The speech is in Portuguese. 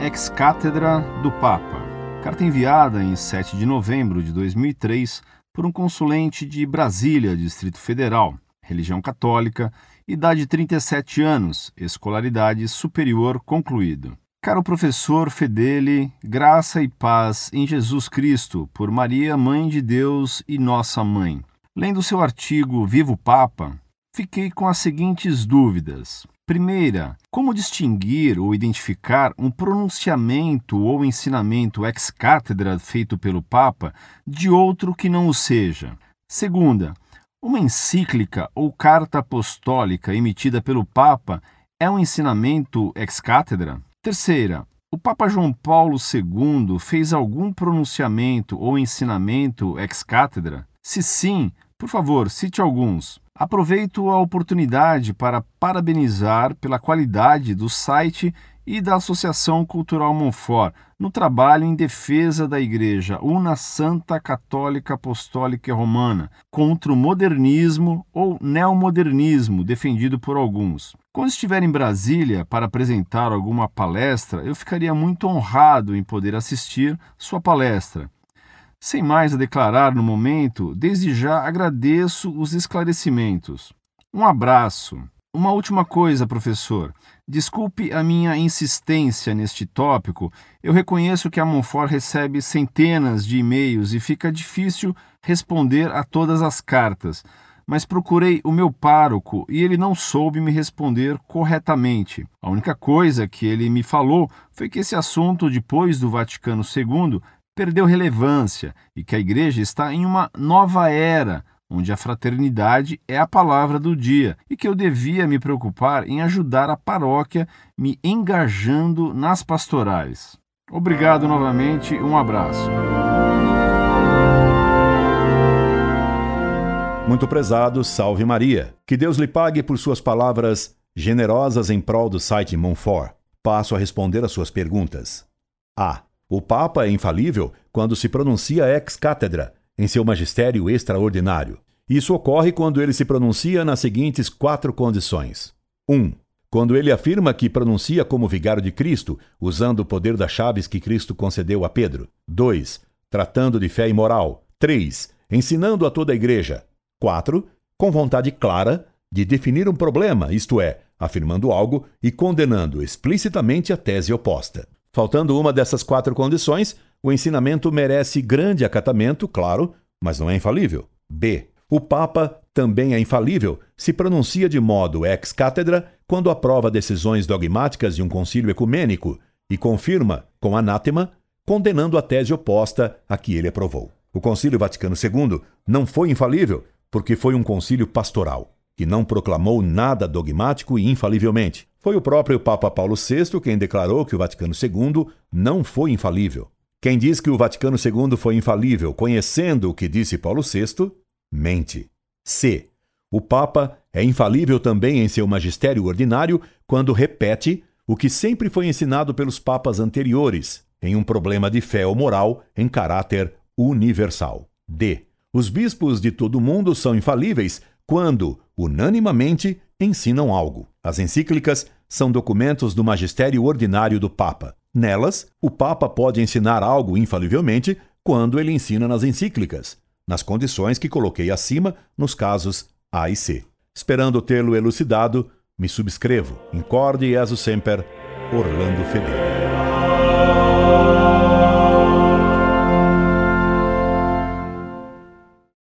Ex-Cátedra do Papa. Carta enviada em 7 de novembro de 2003 por um consulente de Brasília, Distrito Federal, religião católica, idade 37 anos, escolaridade superior concluído. Caro professor Fedele, graça e paz em Jesus Cristo, por Maria, Mãe de Deus e Nossa Mãe. Lendo seu artigo Vivo Papa, fiquei com as seguintes dúvidas. Primeira, como distinguir ou identificar um pronunciamento ou ensinamento ex cátedra feito pelo Papa de outro que não o seja? Segunda, uma encíclica ou carta apostólica emitida pelo Papa é um ensinamento ex cátedra? Terceira, o Papa João Paulo II fez algum pronunciamento ou ensinamento ex cátedra? Se sim, por favor, cite alguns. Aproveito a oportunidade para parabenizar pela qualidade do site e da Associação Cultural Monfort no trabalho em defesa da Igreja Una Santa Católica Apostólica Romana contra o modernismo ou neomodernismo defendido por alguns. Quando estiver em Brasília para apresentar alguma palestra, eu ficaria muito honrado em poder assistir sua palestra. Sem mais a declarar no momento, desde já agradeço os esclarecimentos. Um abraço. Uma última coisa, professor. Desculpe a minha insistência neste tópico. Eu reconheço que a Monfort recebe centenas de e-mails e fica difícil responder a todas as cartas. Mas procurei o meu pároco e ele não soube me responder corretamente. A única coisa que ele me falou foi que esse assunto, depois do Vaticano II, perdeu relevância e que a igreja está em uma nova era, onde a fraternidade é a palavra do dia e que eu devia me preocupar em ajudar a paróquia me engajando nas pastorais. Obrigado novamente, um abraço. Muito prezado, salve Maria. Que Deus lhe pague por suas palavras generosas em prol do site Monfort. Passo a responder às suas perguntas. A. O Papa é infalível quando se pronuncia ex cátedra, em seu magistério extraordinário. Isso ocorre quando ele se pronuncia nas seguintes quatro condições: 1. Um, quando ele afirma que pronuncia como vigário de Cristo, usando o poder das chaves que Cristo concedeu a Pedro. 2. Tratando de fé e moral. 3. Ensinando a toda a igreja. 4. Com vontade clara de definir um problema, isto é, afirmando algo e condenando explicitamente a tese oposta. Faltando uma dessas quatro condições, o ensinamento merece grande acatamento, claro, mas não é infalível. B. O Papa também é infalível se pronuncia de modo ex cátedra quando aprova decisões dogmáticas de um concílio ecumênico e confirma, com anátema, condenando a tese oposta a que ele aprovou. O Concílio Vaticano II não foi infalível porque foi um concílio pastoral, que não proclamou nada dogmático e infalivelmente. Foi o próprio Papa Paulo VI quem declarou que o Vaticano II não foi infalível. Quem diz que o Vaticano II foi infalível, conhecendo o que disse Paulo VI, mente. C. O Papa é infalível também em seu magistério ordinário quando repete o que sempre foi ensinado pelos papas anteriores, em um problema de fé ou moral em caráter universal. D. Os bispos de todo o mundo são infalíveis quando, unanimamente, ensinam algo. As encíclicas são documentos do magistério ordinário do Papa. Nelas, o Papa pode ensinar algo infalivelmente quando ele ensina nas encíclicas, nas condições que coloquei acima nos casos A e C. Esperando tê-lo elucidado, me subscrevo. Incorde e aso semper, Orlando Fedeli.